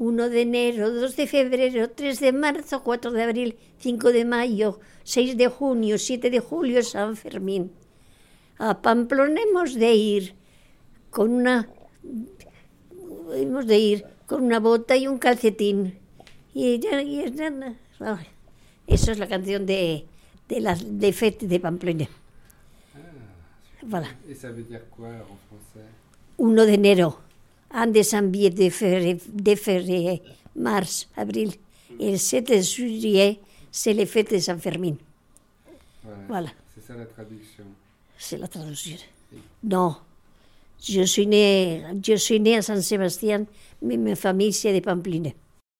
1 de enero, 2 de febrero, 3 de marzo, 4 de abril, 5 de mayo, 6 de junio, 7 de julio, San Fermín. A Pamplona hemos de ir con una hemos de ir con una bota y un calcetín. Y, ya- y Eso es la canción de, de la de fête de Pamplona. Voilà. Et ça veut dire quoi en français 1 de enero, de janvier, de février, de février, mars, abril. Et le 7 de juillet, c'est les fêtes de San Fermín. Voilà. Voilà. C'est ça la traduction. C'est la traduction. Non. Je suis née, je suis née à San Sébastien, mais ma famille c'est de Pamplina.